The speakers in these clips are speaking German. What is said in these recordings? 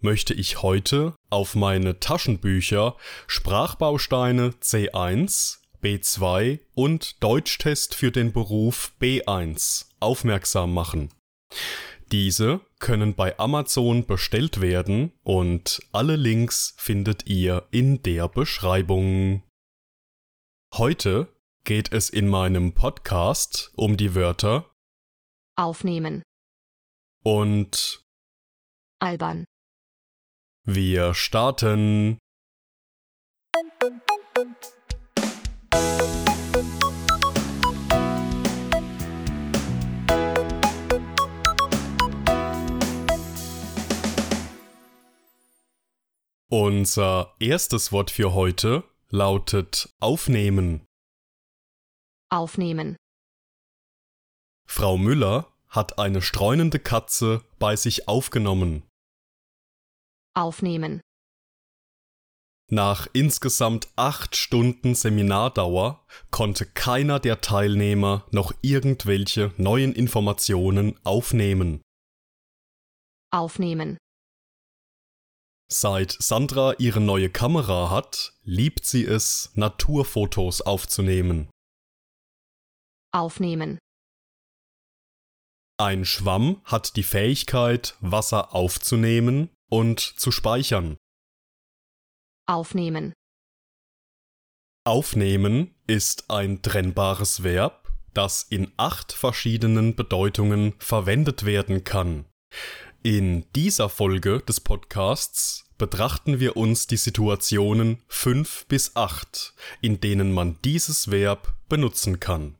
möchte ich heute auf meine Taschenbücher Sprachbausteine C1, B2 und Deutschtest für den Beruf B1 aufmerksam machen. Diese können bei Amazon bestellt werden und alle Links findet ihr in der Beschreibung. Heute geht es in meinem Podcast um die Wörter aufnehmen, und albern, wir starten. Unser erstes Wort für heute lautet aufnehmen. aufnehmen, Frau Müller hat eine streunende Katze bei sich aufgenommen. Aufnehmen, Nach insgesamt acht Stunden Seminardauer konnte keiner der Teilnehmer noch irgendwelche neuen Informationen aufnehmen. aufnehmen, Seit Sandra ihre neue Kamera hat, liebt sie es, Naturfotos aufzunehmen. aufnehmen, Ein Schwamm hat die Fähigkeit, Wasser aufzunehmen und zu speichern. aufnehmen, Aufnehmen ist ein trennbares Verb, das in acht verschiedenen Bedeutungen verwendet werden kann. In dieser Folge des Podcasts betrachten wir uns die Situationen 5 bis 8, in denen man dieses Verb benutzen kann.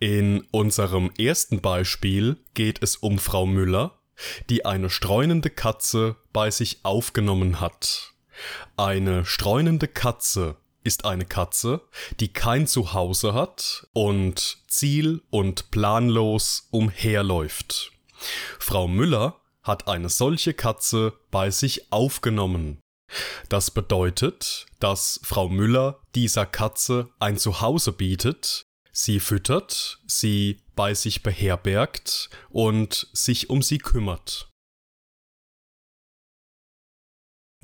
In unserem ersten Beispiel geht es um Frau Müller, die eine streunende Katze bei sich aufgenommen hat. Eine streunende Katze ist eine Katze, die kein Zuhause hat und ziel- und planlos umherläuft. Frau Müller hat eine solche Katze bei sich aufgenommen. Das bedeutet, dass Frau Müller dieser Katze ein Zuhause bietet, sie füttert, sie bei sich beherbergt und sich um sie kümmert.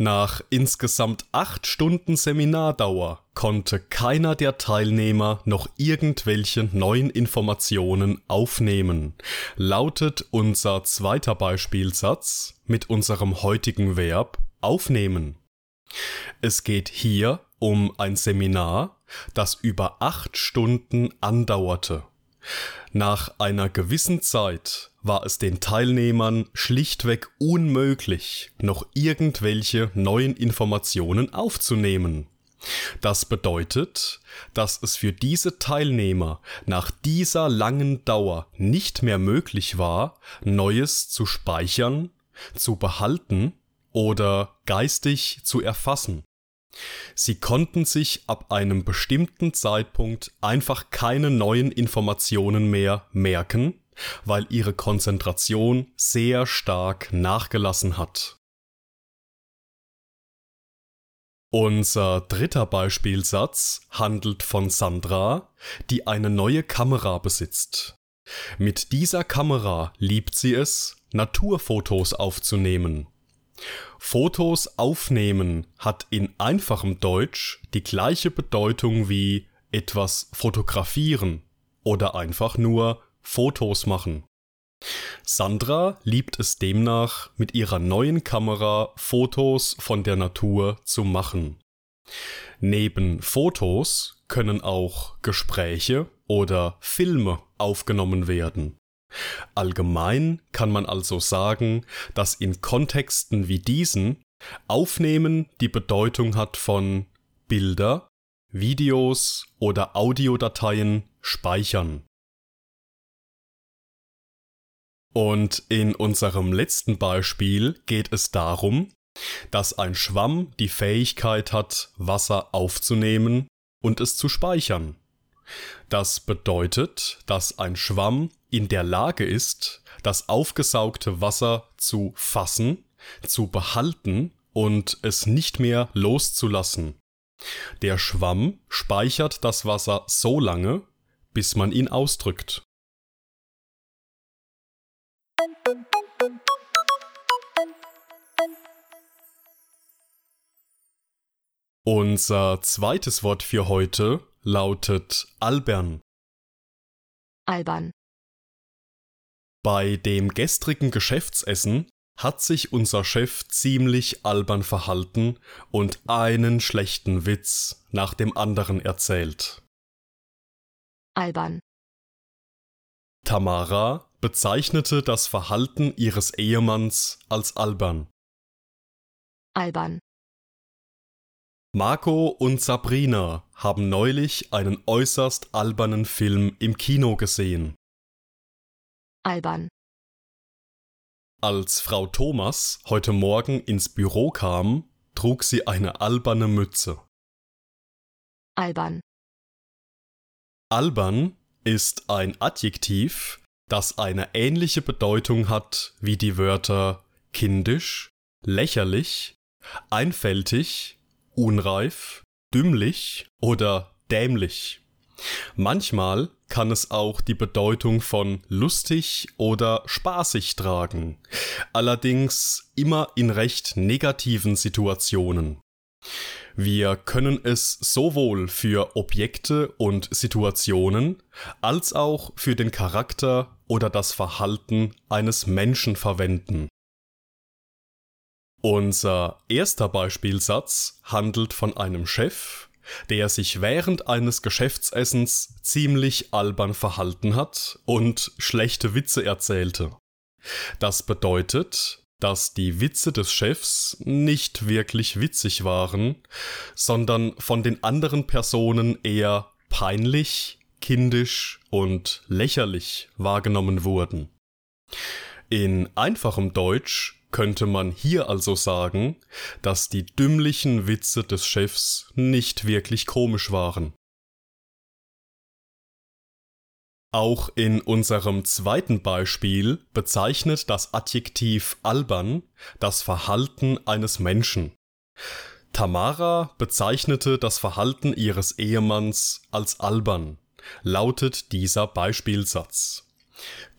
Nach insgesamt acht Stunden Seminardauer konnte keiner der Teilnehmer noch irgendwelche neuen Informationen aufnehmen, lautet unser zweiter Beispielsatz mit unserem heutigen Verb aufnehmen. Es geht hier um ein Seminar, das über acht Stunden andauerte. Nach einer gewissen Zeit war es den Teilnehmern schlichtweg unmöglich, noch irgendwelche neuen Informationen aufzunehmen. Das bedeutet, dass es für diese Teilnehmer nach dieser langen Dauer nicht mehr möglich war, Neues zu speichern, zu behalten oder geistig zu erfassen. Sie konnten sich ab einem bestimmten Zeitpunkt einfach keine neuen Informationen mehr merken, weil ihre Konzentration sehr stark nachgelassen hat. Unser dritter Beispielsatz handelt von Sandra, die eine neue Kamera besitzt. Mit dieser Kamera liebt sie es, Naturfotos aufzunehmen. Fotos aufnehmen hat in einfachem Deutsch die gleiche Bedeutung wie etwas fotografieren oder einfach nur Fotos machen. Sandra liebt es demnach, mit ihrer neuen Kamera Fotos von der Natur zu machen. Neben Fotos können auch Gespräche oder Filme aufgenommen werden. Allgemein kann man also sagen, dass in Kontexten wie diesen Aufnehmen die Bedeutung hat von Bilder, Videos oder Audiodateien speichern. Und in unserem letzten Beispiel geht es darum, dass ein Schwamm die Fähigkeit hat, Wasser aufzunehmen und es zu speichern. Das bedeutet, dass ein Schwamm in der Lage ist, das aufgesaugte Wasser zu fassen, zu behalten und es nicht mehr loszulassen. Der Schwamm speichert das Wasser so lange, bis man ihn ausdrückt. Unser zweites Wort für heute lautet albern. albern, Bei dem gestrigen Geschäftsessen hat sich unser Chef ziemlich albern verhalten und einen schlechten Witz nach dem anderen erzählt. albern, Tamara bezeichnete das Verhalten ihres Ehemanns als albern. albern, Marco und Sabrina haben neulich einen äußerst albernen Film im Kino gesehen. Albern, Als Frau Thomas heute Morgen ins Büro kam, trug sie eine alberne Mütze. albern, Albern ist ein Adjektiv, das eine ähnliche Bedeutung hat wie die Wörter kindisch, lächerlich, einfältig, unreif, dümmlich oder dämlich. Manchmal kann es auch die Bedeutung von lustig oder spaßig tragen, allerdings immer in recht negativen Situationen. Wir können es sowohl für Objekte und Situationen als auch für den Charakter oder das Verhalten eines Menschen verwenden. Unser erster Beispielsatz handelt von einem Chef, der sich während eines Geschäftsessens ziemlich albern verhalten hat und schlechte Witze erzählte. Das bedeutet, dass die Witze des Chefs nicht wirklich witzig waren, sondern von den anderen Personen eher peinlich, kindisch und lächerlich wahrgenommen wurden. In einfachem Deutsch könnte man hier also sagen, dass die dümmlichen Witze des Chefs nicht wirklich komisch waren. Auch in unserem zweiten Beispiel bezeichnet das Adjektiv albern das Verhalten eines Menschen. Tamara bezeichnete das Verhalten ihres Ehemanns als albern, lautet dieser Beispielsatz.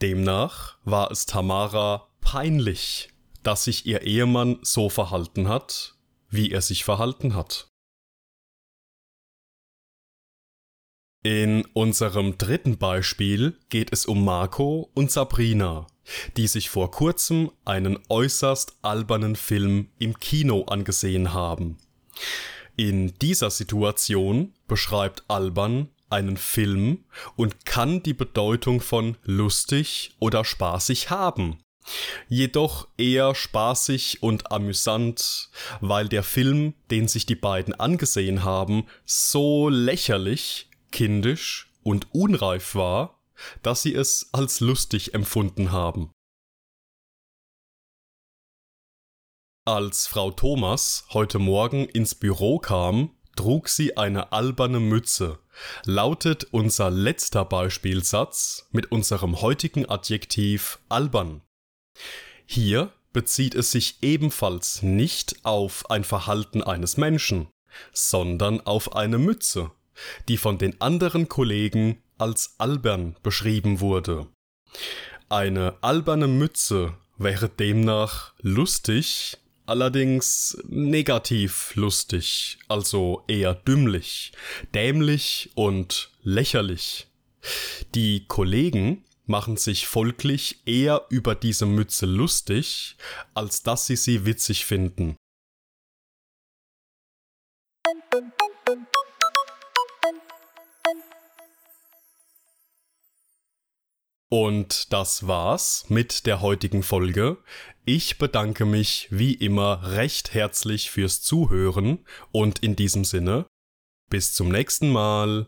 Demnach war es Tamara peinlich, dass sich ihr Ehemann so verhalten hat, wie er sich verhalten hat. In unserem dritten Beispiel geht es um Marco und Sabrina, die sich vor kurzem einen äußerst albernen Film im Kino angesehen haben. In dieser Situation beschreibt albern einen Film und kann die Bedeutung von lustig oder spaßig haben. Jedoch eher spaßig und amüsant, weil der Film, den sich die beiden angesehen haben, so lächerlich kindisch und unreif war, dass sie es als lustig empfunden haben. Als Frau Thomas heute Morgen ins Büro kam, trug sie eine alberne Mütze, lautet unser letzter Beispielsatz mit unserem heutigen Adjektiv albern. Hier bezieht es sich ebenfalls nicht auf ein Verhalten eines Menschen, sondern auf eine Mütze, die von den anderen Kollegen als albern beschrieben wurde. Eine alberne Mütze wäre demnach lustig, allerdings negativ lustig, also eher dümmlich, dämlich und lächerlich. Die Kollegen machen sich folglich eher über diese Mütze lustig, als dass sie sie witzig finden. Und das war's mit der heutigen Folge. Ich bedanke mich wie immer recht herzlich fürs Zuhören und in diesem Sinne, bis zum nächsten Mal.